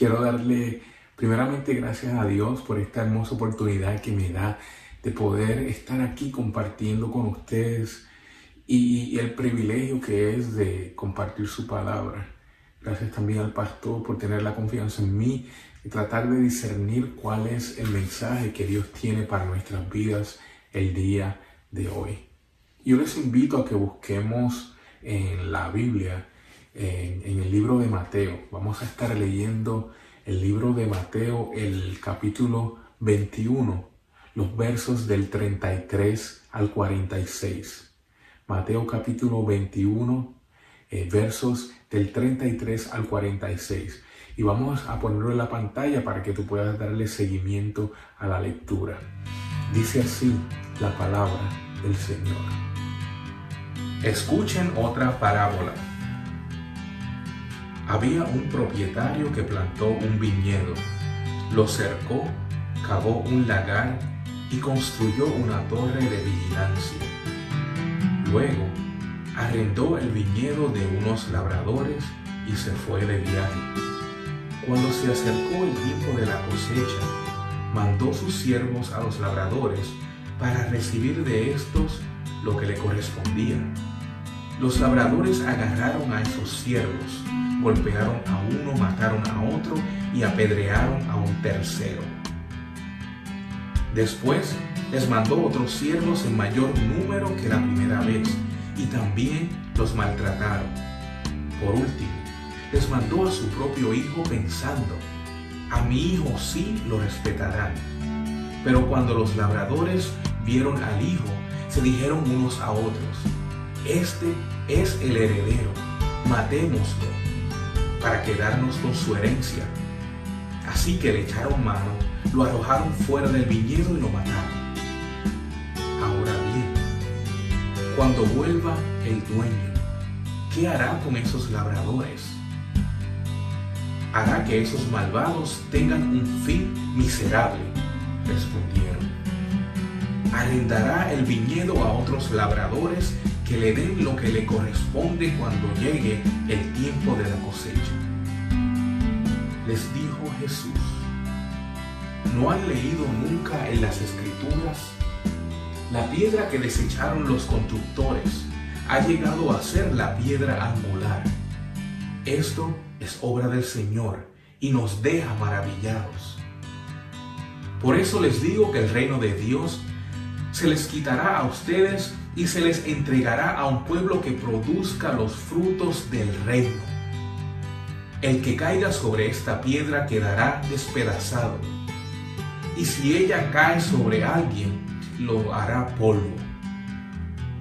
Quiero darle primeramente gracias a Dios por esta hermosa oportunidad que me da de poder estar aquí compartiendo con ustedes y, el privilegio que es de compartir su palabra. Gracias también al pastor por tener la confianza en mí y tratar de discernir cuál es el mensaje que Dios tiene para nuestras vidas el día de hoy. Yo les invito a que busquemos en la Biblia, en, el libro de Mateo. Vamos a estar leyendo el libro de Mateo, el capítulo 21, los versos del 33 al 46. Mateo capítulo 21, eh, versos del 33 al 46. Y vamos a ponerlo en la pantalla para que tú puedas darle seguimiento a la lectura. Dice así la palabra del Señor. Escuchen otra parábola. Había un propietario que plantó un viñedo, lo cercó, cavó un lagar y construyó una torre de vigilancia. Luego, arrendó el viñedo de unos labradores y se fue de viaje. Cuando se acercó el tiempo de la cosecha, mandó sus siervos a los labradores para recibir de estos lo que le correspondía. Los labradores agarraron a esos siervos, golpearon a uno, mataron a otro y apedrearon a un tercero. Después les mandó otros siervos en mayor número que la primera vez y también los maltrataron. Por último, les mandó a su propio hijo pensando, a mi hijo sí lo respetarán. Pero cuando los labradores vieron al hijo, se dijeron unos a otros, este es el heredero, matémoslo para quedarnos con su herencia. Así que le echaron mano, lo arrojaron fuera del viñedo y lo mataron. Ahora bien, cuando vuelva el dueño, ¿qué hará con esos labradores? Hará que esos malvados tengan un fin miserable, respondieron. Arrendará el viñedo a otros labradores que le den lo que le corresponde cuando llegue el tiempo de la cosecha. Les dijo Jesús, ¿no han leído nunca en las escrituras? La piedra que desecharon los constructores ha llegado a ser la piedra angular. Esto es obra del Señor y nos deja maravillados. Por eso les digo que el reino de Dios se les quitará a ustedes y se les entregará a un pueblo que produzca los frutos del reino. El que caiga sobre esta piedra quedará despedazado, y si ella cae sobre alguien, lo hará polvo.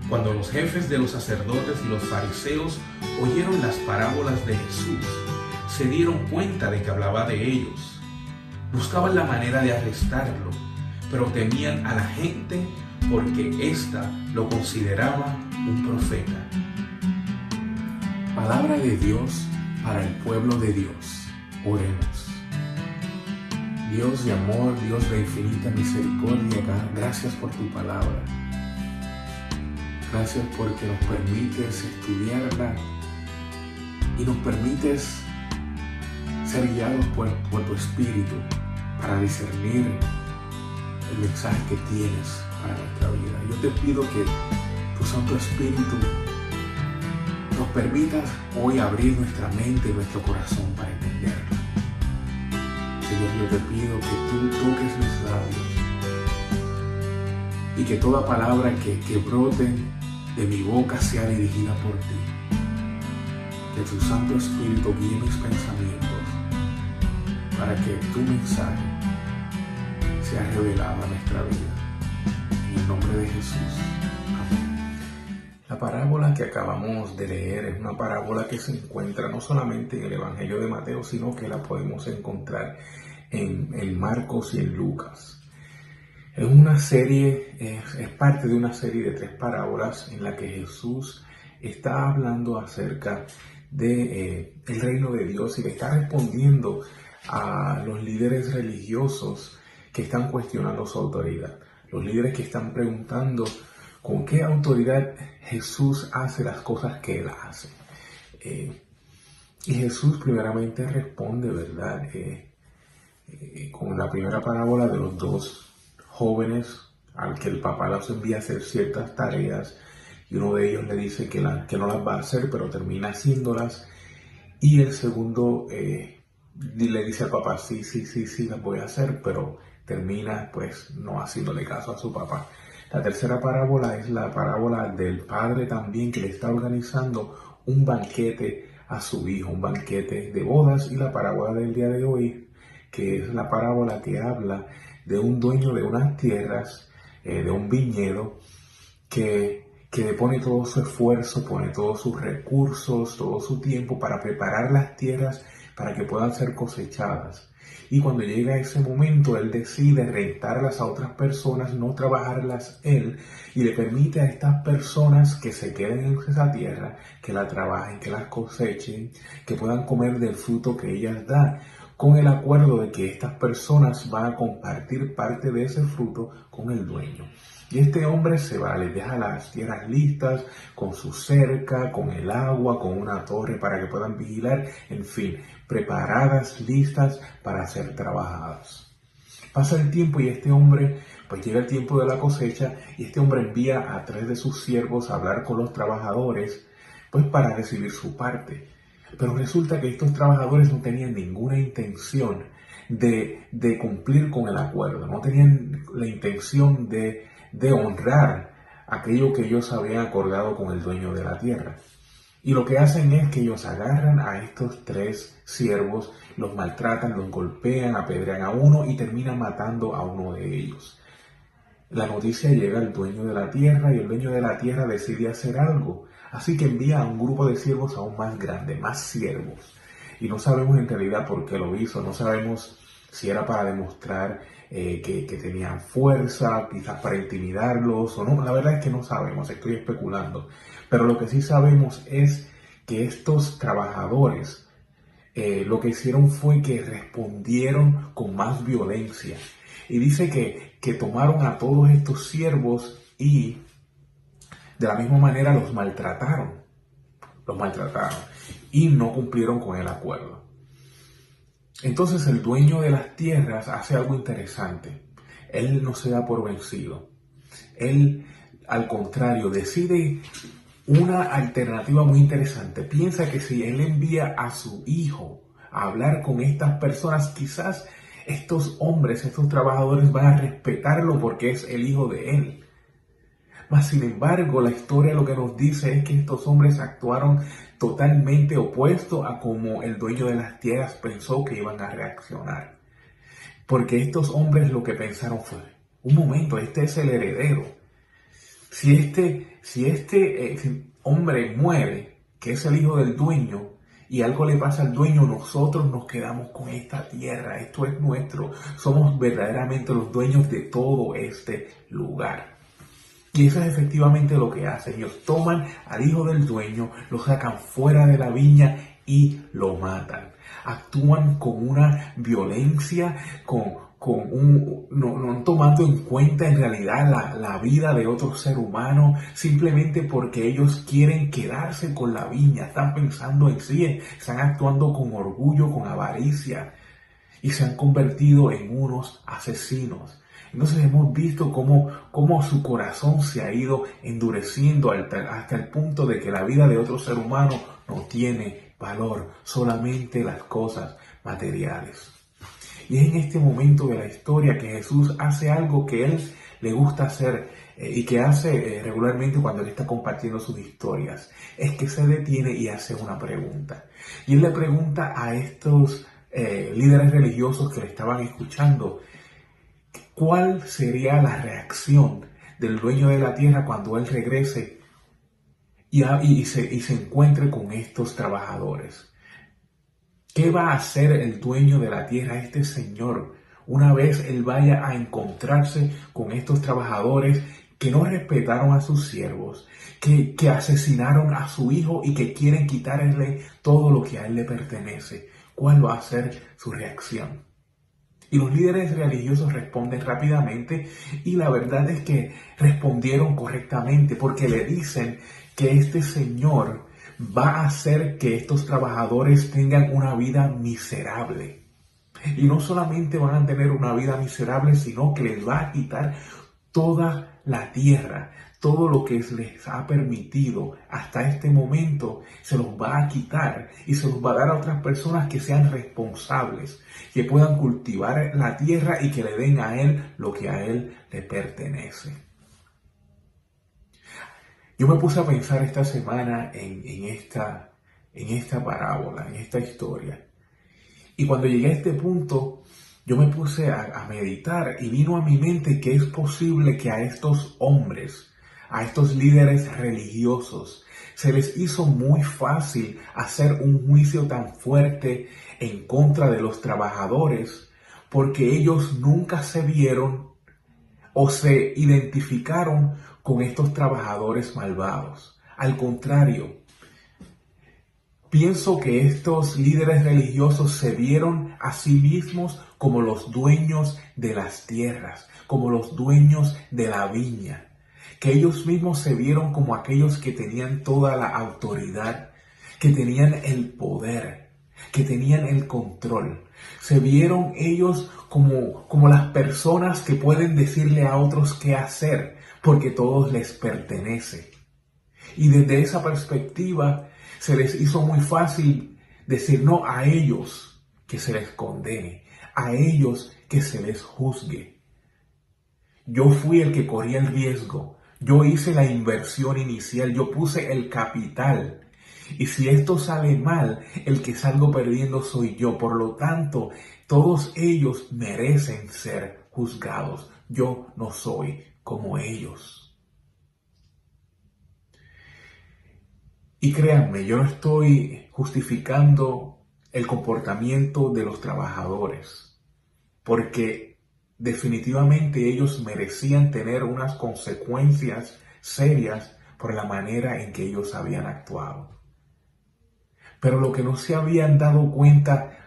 Cuando los jefes de los sacerdotes y los fariseos oyeron las parábolas de Jesús, se dieron cuenta de que hablaba de ellos. Buscaban la manera de arrestarlo, pero temían a la gente porque ésta lo consideraba un profeta. Palabra de Dios para el pueblo de Dios. Oremos. Dios de amor, Dios de infinita misericordia, gracias por tu palabra. Gracias porque nos permites estudiarla y nos permites ser guiados por, por tu espíritu para discernir el mensaje que tienes para nuestra vida. Yo te pido que tu Santo Espíritu nos permita hoy abrir nuestra mente y nuestro corazón para entenderlo. Señor, yo te pido que tú toques mis labios y que toda palabra que, que brote de mi boca sea dirigida por ti. Que tu Santo Espíritu guíe mis pensamientos para que tu mensaje sea revelado a nuestra vida nombre de Jesús. La parábola que acabamos de leer es una parábola que se encuentra no solamente en el Evangelio de Mateo, sino que la podemos encontrar en, el Marcos y en Lucas. Es una serie, es, parte de una serie de tres parábolas en la que Jesús está hablando acerca de eh, el reino de Dios y le está respondiendo a los líderes religiosos que están cuestionando su autoridad los líderes que están preguntando con qué autoridad Jesús hace las cosas que él hace. Eh, Y Jesús primeramente responde, ¿verdad? Eh, eh, con la primera parábola de los dos jóvenes al que el papá los envía a hacer ciertas tareas y uno de ellos le dice que, que no las va a hacer, pero termina haciéndolas. Y el segundo le dice al papá, sí, sí, sí, sí, las voy a hacer, pero termina pues no haciéndole caso a su papá. La tercera parábola es la parábola del padre también que le está organizando un banquete a su hijo, un banquete de bodas y la parábola del día de hoy, que es la parábola que habla de un dueño de unas tierras, eh, de un viñedo, que que le pone todo su esfuerzo, pone todos sus recursos, todo su tiempo para preparar las tierras para que puedan ser cosechadas. Y cuando llega ese momento, él decide rentarlas a otras personas, no trabajarlas él, y le permite a estas personas que se queden en esa tierra, que la trabajen, que las cosechen, que puedan comer del fruto que ellas dan, con el acuerdo de que estas personas van a compartir parte de ese fruto con el dueño. Y este hombre se va, les deja las tierras listas, con su cerca, con el agua, con una torre para que puedan vigilar, en fin, preparadas, listas para ser trabajadas. Pasa el tiempo y este hombre, pues llega el tiempo de la cosecha y este hombre envía a tres de sus siervos a hablar con los trabajadores, pues para recibir su parte. Pero resulta que estos trabajadores no tenían ninguna intención de, de cumplir con el acuerdo, no tenían la intención de de honrar aquello que ellos habían acordado con el dueño de la tierra. Y lo que hacen es que ellos agarran a estos tres siervos, los maltratan, los golpean, apedrean a uno y terminan matando a uno de ellos. La noticia llega al dueño de la tierra y el dueño de la tierra decide hacer algo. Así que envía a un grupo de siervos aún más grande, más siervos. Y no sabemos en realidad por qué lo hizo, no sabemos si era para demostrar eh, que, tenían fuerza, quizás para intimidarlos o no. La verdad es que no sabemos, estoy especulando. Pero lo que sí sabemos es que estos trabajadores eh, lo que hicieron fue que respondieron con más violencia. Y dice que, que tomaron a todos estos siervos y de la misma manera los maltrataron. Los maltrataron y no cumplieron con el acuerdo. Entonces el dueño de las tierras hace algo interesante. Él no se da por vencido. Él, al contrario, decide una alternativa muy interesante. Piensa que si él envía a su hijo a hablar con estas personas, quizás estos hombres, estos trabajadores van a respetarlo porque es el hijo de él. Mas sin embargo, la historia lo que nos dice es que estos hombres actuaron totalmente opuesto a como el dueño de las tierras pensó que iban a reaccionar. Porque estos hombres lo que pensaron fue, un momento, este es el heredero. Si este, si este eh, hombre muere, que es el hijo del dueño, y algo le pasa al dueño, nosotros nos quedamos con esta tierra, esto es nuestro, somos verdaderamente los dueños de todo este lugar. Y eso es efectivamente lo que hacen. Ellos toman al hijo del dueño, lo sacan fuera de la viña y lo matan. Actúan con una violencia, con, con un, no, tomando en cuenta en realidad la, la, vida de otro ser humano, simplemente porque ellos quieren quedarse con la viña, están pensando en sí, están actuando con orgullo, con avaricia y se han convertido en unos asesinos. Entonces hemos visto cómo, cómo su corazón se ha ido endureciendo hasta el punto de que la vida de otro ser humano no tiene valor, solamente las cosas materiales. Y es en este momento de la historia que Jesús hace algo que él le gusta hacer eh, y que hace eh, regularmente cuando él está compartiendo sus historias. Es que se detiene y hace una pregunta. Y él le pregunta a estos eh, líderes religiosos que le estaban escuchando, ¿Cuál sería la reacción del dueño de la tierra cuando él regrese y, se, y se encuentre con estos trabajadores? ¿Qué va a hacer el dueño de la tierra, este señor, una vez él vaya a encontrarse con estos trabajadores que no respetaron a sus siervos, que, que, asesinaron a su hijo y que quieren quitarle todo lo que a él le pertenece. ¿Cuál va a ser su reacción? Y los líderes religiosos responden rápidamente y la verdad es que respondieron correctamente porque le dicen que este señor va a hacer que estos trabajadores tengan una vida miserable. Y no solamente van a tener una vida miserable, sino que les va a quitar toda la tierra, todo lo que les ha permitido hasta este momento, se los va a quitar y se los va a dar a otras personas que sean responsables, que puedan cultivar la tierra y que le den a él lo que a él le pertenece. Yo me puse a pensar esta semana en, esta, en esta parábola, en esta historia. Y cuando llegué a este punto, yo me puse a, meditar y vino a mi mente que es posible que a estos hombres, a estos líderes religiosos, se les hizo muy fácil hacer un juicio tan fuerte en contra de los trabajadores porque ellos nunca se vieron o se identificaron con estos trabajadores malvados. Al contrario, pienso que estos líderes religiosos se vieron a sí mismos como los dueños de las tierras, como los dueños de la viña, que ellos mismos se vieron como aquellos que tenían toda la autoridad, que tenían el poder, que tenían el control. Se vieron ellos como, como las personas que pueden decirle a otros qué hacer, porque todos les pertenece. Y desde esa perspectiva se les hizo muy fácil decir no a ellos que se les condene, a ellos que se les juzgue. Yo fui el que corría el riesgo, yo hice la inversión inicial, yo puse el capital. Y si esto sale mal, el que salgo perdiendo soy yo. Por lo tanto, todos ellos merecen ser juzgados. Yo no soy como ellos. Y créanme, yo no estoy justificando el comportamiento de los trabajadores porque definitivamente ellos merecían tener unas consecuencias serias por la manera en que ellos habían actuado. Pero lo que no se habían dado cuenta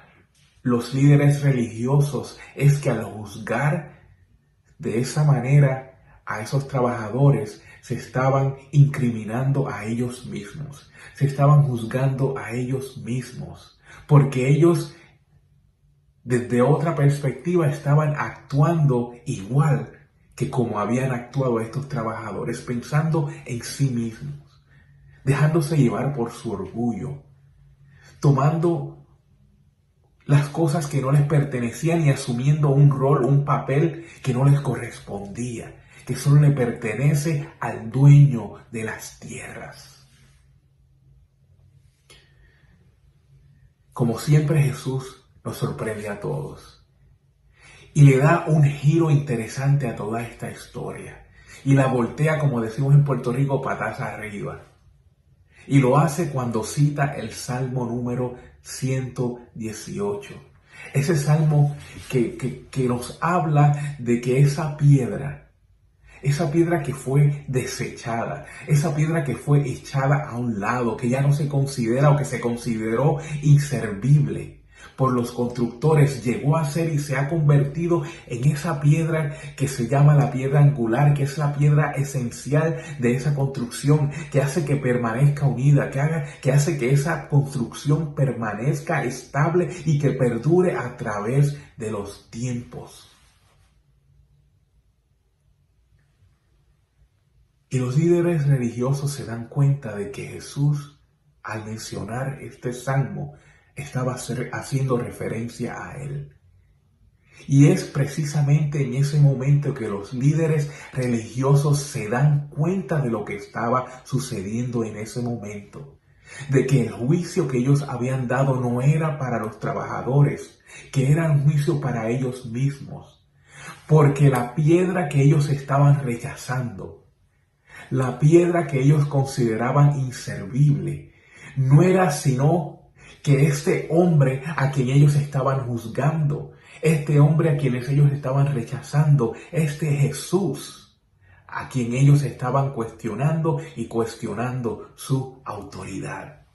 los líderes religiosos es que al juzgar de esa manera a esos trabajadores se estaban incriminando a ellos mismos, se estaban juzgando a ellos mismos, porque ellos desde otra perspectiva estaban actuando igual que como habían actuado estos trabajadores, pensando en sí mismos, dejándose llevar por su orgullo, tomando las cosas que no les pertenecían y asumiendo un rol, un papel que no les correspondía, que solo le pertenece al dueño de las tierras. Como siempre Jesús nos sorprende a todos. Y le da un giro interesante a toda esta historia. Y la voltea, como decimos en Puerto Rico, patas arriba. Y lo hace cuando cita el Salmo número 118. Ese salmo que, que, que nos habla de que esa piedra esa piedra que fue desechada, esa piedra que fue echada a un lado, que ya no se considera o que se consideró inservible por los constructores llegó a ser y se ha convertido en esa piedra que se llama la piedra angular, que es la piedra esencial de esa construcción, que hace que permanezca unida, que, haga, que hace que esa construcción permanezca estable y que perdure a través de los tiempos. Y los líderes religiosos se dan cuenta de que Jesús, al mencionar este salmo, estaba haciendo referencia a él. Y es precisamente en ese momento que los líderes religiosos se dan cuenta de lo que estaba sucediendo en ese momento. De que el juicio que ellos habían dado no era para los trabajadores, que era un juicio para ellos mismos. Porque la piedra que ellos estaban rechazando, la piedra que ellos consideraban inservible, no era sino que este hombre a quien ellos estaban juzgando, este hombre a quienes ellos estaban rechazando, este Jesús a quien ellos estaban cuestionando y cuestionando su autoridad,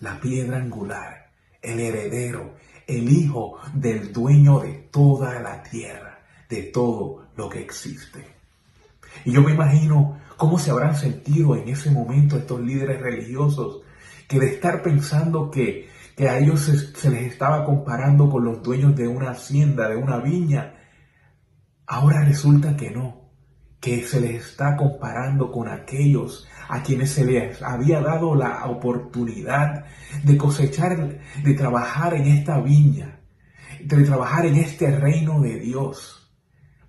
la piedra angular, el heredero, el hijo del dueño de toda la tierra, de todo lo que existe. Y yo me imagino cómo se habrán sentido en ese momento estos líderes religiosos que de estar pensando que, que a ellos se, les estaba comparando con los dueños de una hacienda, de una viña, ahora resulta que no, que se les está comparando con aquellos a quienes se les había dado la oportunidad de cosechar, de trabajar en esta viña, de trabajar en este reino de Dios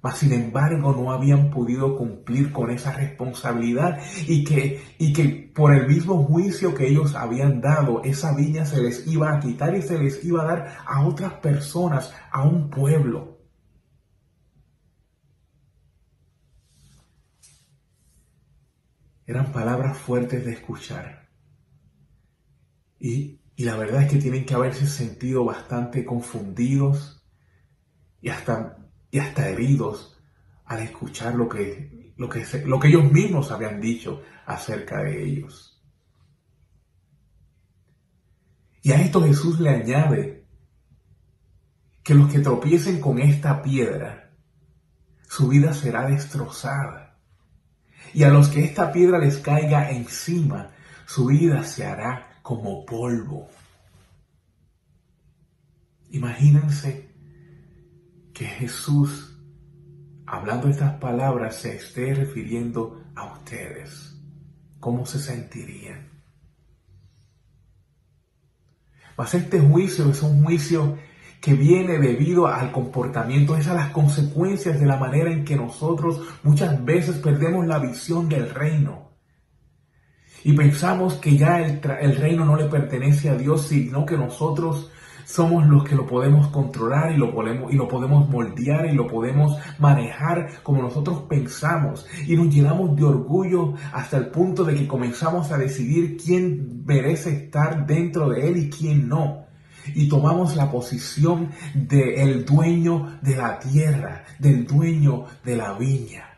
mas sin embargo no habían podido cumplir con esa responsabilidad y que, y que por el mismo juicio que ellos habían dado, esa viña se les iba a quitar y se les iba a dar a otras personas, a un pueblo. Eran palabras fuertes de escuchar. Y, y la verdad es que tienen que haberse sentido bastante confundidos y hasta y hasta heridos al escuchar lo que, lo que, lo que ellos mismos habían dicho acerca de ellos. Y a esto Jesús le añade que los que tropiecen con esta piedra, su vida será destrozada. Y a los que esta piedra les caiga encima, su vida se hará como polvo. Imagínense que Jesús, hablando estas palabras, se esté refiriendo a ustedes. ¿Cómo se sentirían? Mas este juicio es un juicio que viene debido al comportamiento, es a las consecuencias de la manera en que nosotros muchas veces perdemos la visión del reino. Y pensamos que ya el, el reino no le pertenece a Dios, sino que nosotros somos los que lo podemos controlar y lo podemos, y lo podemos moldear y lo podemos manejar como nosotros pensamos. Y nos llenamos de orgullo hasta el punto de que comenzamos a decidir quién merece estar dentro de él y quién no. Y tomamos la posición del dueño de la tierra, del dueño de la viña.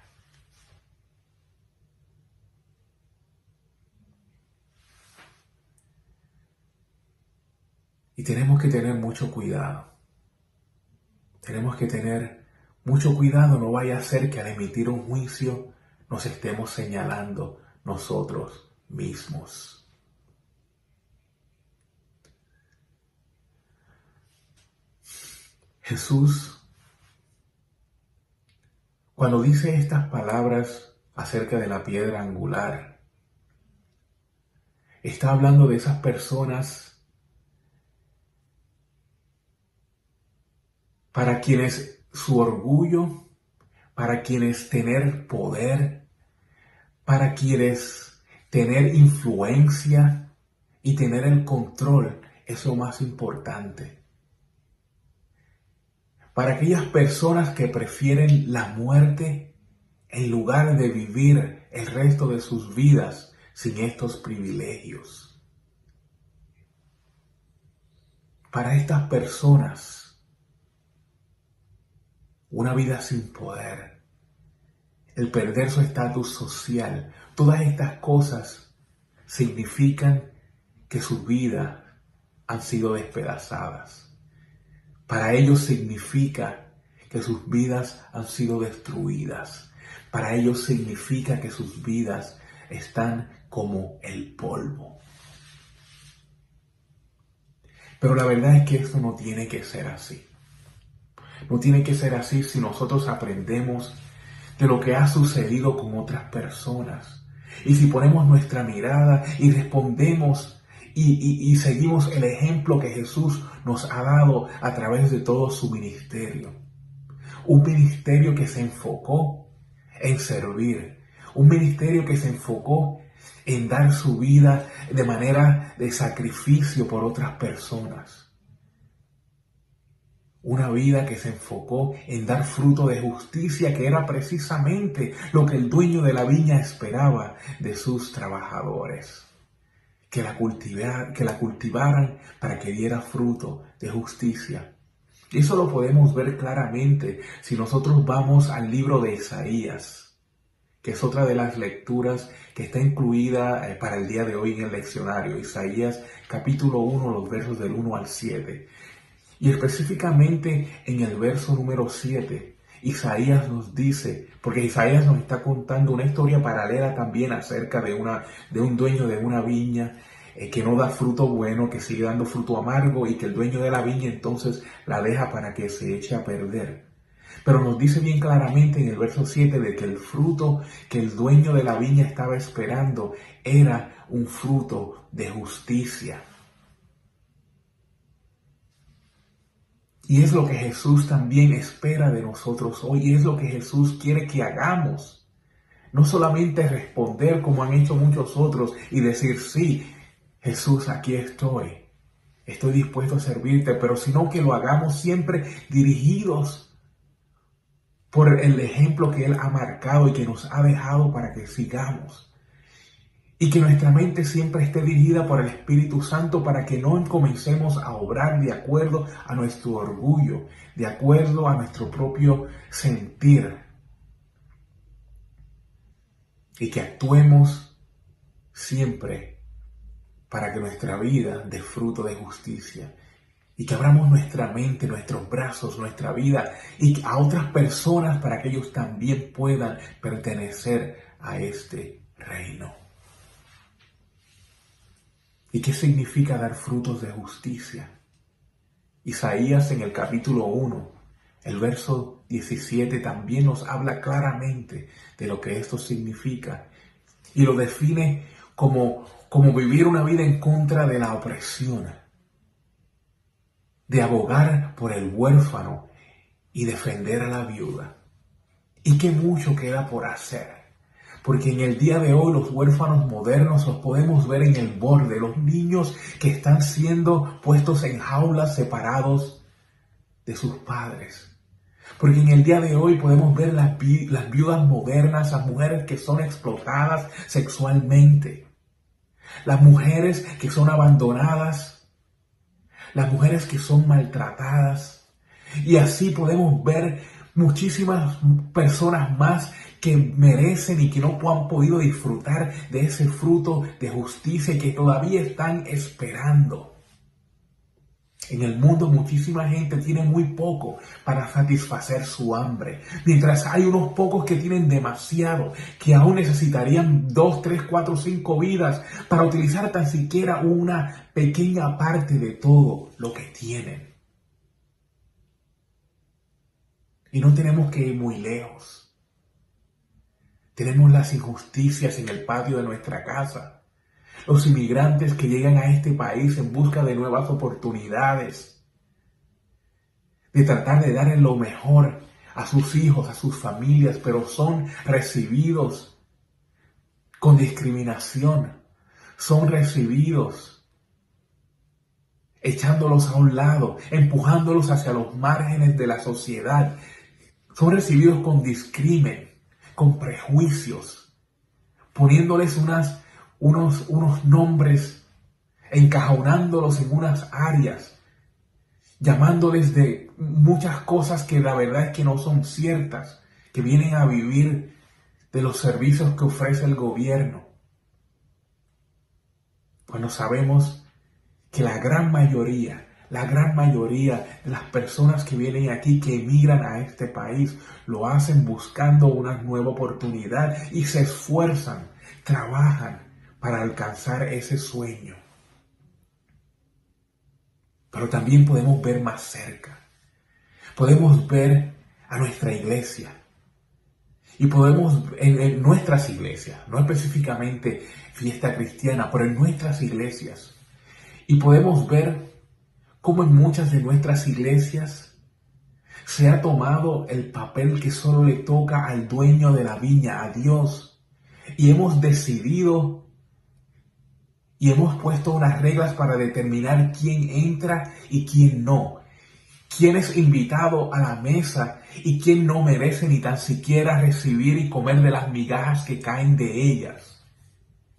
Y tenemos que tener mucho cuidado. Tenemos que tener mucho cuidado, no vaya a ser que al emitir un juicio nos estemos señalando nosotros mismos. Jesús, cuando dice estas palabras acerca de la piedra angular, está hablando de esas personas para quienes su orgullo, para quienes tener poder, para quienes tener influencia y tener el control es lo más importante. Para aquellas personas que prefieren la muerte en lugar de vivir el resto de sus vidas sin estos privilegios. Para estas personas, una vida sin poder, el perder su estatus social, todas estas cosas significan que sus vidas han sido despedazadas. Para ellos significa que sus vidas han sido destruidas. Para ellos significa que sus vidas están como el polvo. Pero la verdad es que esto no tiene que ser así. No tiene que ser así si nosotros aprendemos de lo que ha sucedido con otras personas. Y si ponemos nuestra mirada y respondemos y, seguimos el ejemplo que Jesús nos ha dado a través de todo su ministerio. Un ministerio que se enfocó en servir. Un ministerio que se enfocó en dar su vida de manera de sacrificio por otras personas. Una vida que se enfocó en dar fruto de justicia, que era precisamente lo que el dueño de la viña esperaba de sus trabajadores. Que la, que la cultivaran para que diera fruto de justicia. Eso lo podemos ver claramente si nosotros vamos al libro de Isaías, que es otra de las lecturas que está incluida eh, para el día de hoy en el leccionario. Isaías capítulo 1, los versos del 1 al 7. Y específicamente en el verso número 7, Isaías nos dice, porque Isaías nos está contando una historia paralela también acerca de, una, de un dueño de una viña, eh, que no da fruto bueno, que sigue dando fruto amargo y que el dueño de la viña entonces la deja para que se eche a perder. Pero nos dice bien claramente en el verso 7 de que el fruto que el dueño de la viña estaba esperando era un fruto de justicia. Y es lo que Jesús también espera de nosotros hoy, y es lo que Jesús quiere que hagamos. No solamente responder como han hecho muchos otros y decir, sí, Jesús, aquí estoy, estoy dispuesto a servirte, pero sino que lo hagamos siempre dirigidos por el ejemplo que Él ha marcado y que nos ha dejado para que sigamos. Y que nuestra mente siempre esté dirigida por el Espíritu Santo para que no comencemos a obrar de acuerdo a nuestro orgullo, de acuerdo a nuestro propio sentir. Y que actuemos siempre para que nuestra vida dé fruto de justicia. Y que abramos nuestra mente, nuestros brazos, nuestra vida y a otras personas para que ellos también puedan pertenecer a este reino. ¿Y qué significa dar frutos de justicia? Isaías en el capítulo 1, el verso 17 también nos habla claramente de lo que esto significa y lo define como, como vivir una vida en contra de la opresión, de abogar por el huérfano y defender a la viuda. Y qué mucho queda por hacer porque en el día de hoy los huérfanos modernos los podemos ver en el borde, los niños que están siendo puestos en jaulas separados de sus padres. Porque en el día de hoy podemos ver las, las viudas modernas, las mujeres que son explotadas sexualmente, las mujeres que son abandonadas, las mujeres que son maltratadas. Y así podemos ver muchísimas personas más que merecen y que no han podido disfrutar de ese fruto de justicia que todavía están esperando. En el mundo muchísima gente tiene muy poco para satisfacer su hambre, mientras hay unos pocos que tienen demasiado, que aún necesitarían dos, tres, cuatro, cinco vidas para utilizar tan siquiera una pequeña parte de todo lo que tienen. Y no tenemos que ir muy lejos. Tenemos las injusticias en el patio de nuestra casa. Los inmigrantes que llegan a este país en busca de nuevas oportunidades. De tratar de darle lo mejor a sus hijos, a sus familias, pero son recibidos con discriminación. Son recibidos echándolos a un lado, empujándolos hacia los márgenes de la sociedad. Son recibidos con discrimen con prejuicios, poniéndoles unas, unos, unos nombres, encajonándolos en unas áreas, llamándoles de muchas cosas que la verdad es que no son ciertas, que vienen a vivir de los servicios que ofrece el gobierno. Cuando sabemos que la gran mayoría la gran mayoría de las personas que vienen aquí, que emigran a este país, lo hacen buscando una nueva oportunidad y se esfuerzan, trabajan para alcanzar ese sueño. Pero también podemos ver más cerca. Podemos ver a nuestra iglesia. Y podemos, en, en nuestras iglesias, no específicamente fiesta cristiana, pero en nuestras iglesias. Y podemos ver como en muchas de nuestras iglesias se ha tomado el papel que solo le toca al dueño de la viña, a Dios, y hemos decidido y hemos puesto unas reglas para determinar quién entra y quién no, quién es invitado a la mesa y quién no merece ni tan siquiera recibir y comer de las migajas que caen de ellas.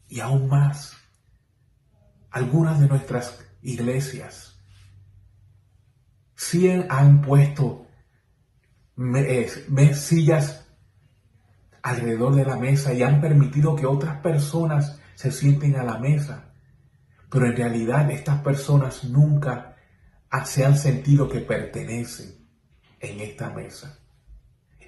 Y aún más, algunas de nuestras iglesias si han puesto sillas alrededor de la mesa y han permitido que otras personas se sienten a la mesa. Pero en realidad estas personas nunca se han sentido que pertenecen en esta mesa.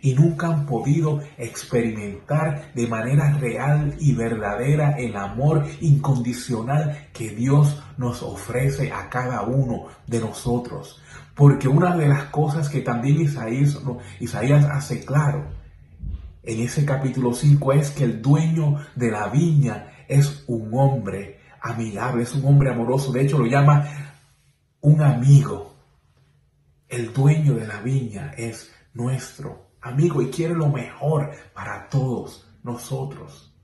Y nunca han podido experimentar de manera real y verdadera el amor incondicional que Dios nos ofrece a cada uno de nosotros. Porque una de las cosas que también Isaías, hace claro en ese capítulo 5 es que el dueño de la viña es un hombre amigable, es un hombre amoroso. De hecho, lo llama un amigo. El dueño de la viña es nuestro amigo y quiere lo mejor para todos nosotros.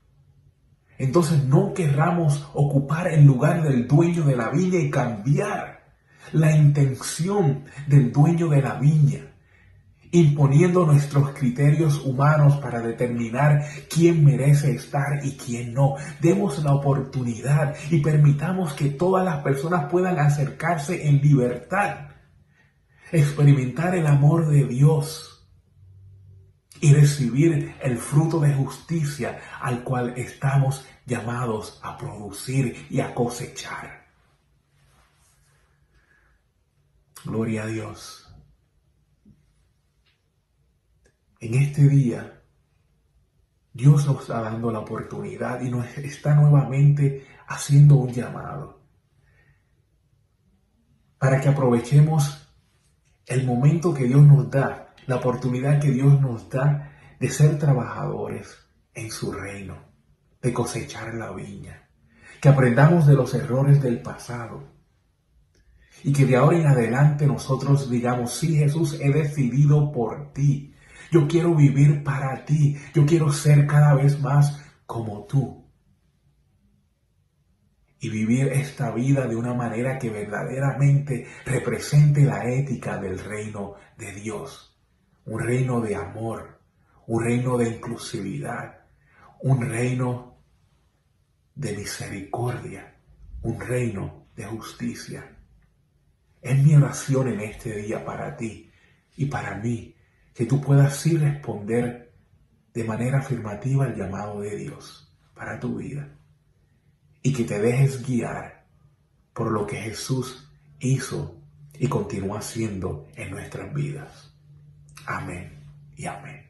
Entonces no querramos ocupar el lugar del dueño de la viña y cambiar la intención del dueño de la viña, imponiendo nuestros criterios humanos para determinar quién merece estar y quién no. Demos la oportunidad y permitamos que todas las personas puedan acercarse en libertad, experimentar el amor de Dios y recibir el fruto de justicia al cual estamos llamados a producir y a cosechar. Gloria a Dios. En este día, Dios nos está dando la oportunidad y nos está nuevamente haciendo un llamado para que aprovechemos el momento que Dios nos da la oportunidad que Dios nos da de ser trabajadores en su reino, de cosechar la viña, que aprendamos de los errores del pasado y que de ahora en adelante nosotros digamos, sí Jesús, he decidido por ti, yo quiero vivir para ti, yo quiero ser cada vez más como tú y vivir esta vida de una manera que verdaderamente represente la ética del reino de Dios un reino de amor, un reino de inclusividad, un reino de misericordia, un reino de justicia. Es mi oración en este día para ti y para mí, que tú puedas sí responder de manera afirmativa al llamado de Dios para tu vida y que te dejes guiar por lo que Jesús hizo y continúa haciendo en nuestras vidas. Amén y amén.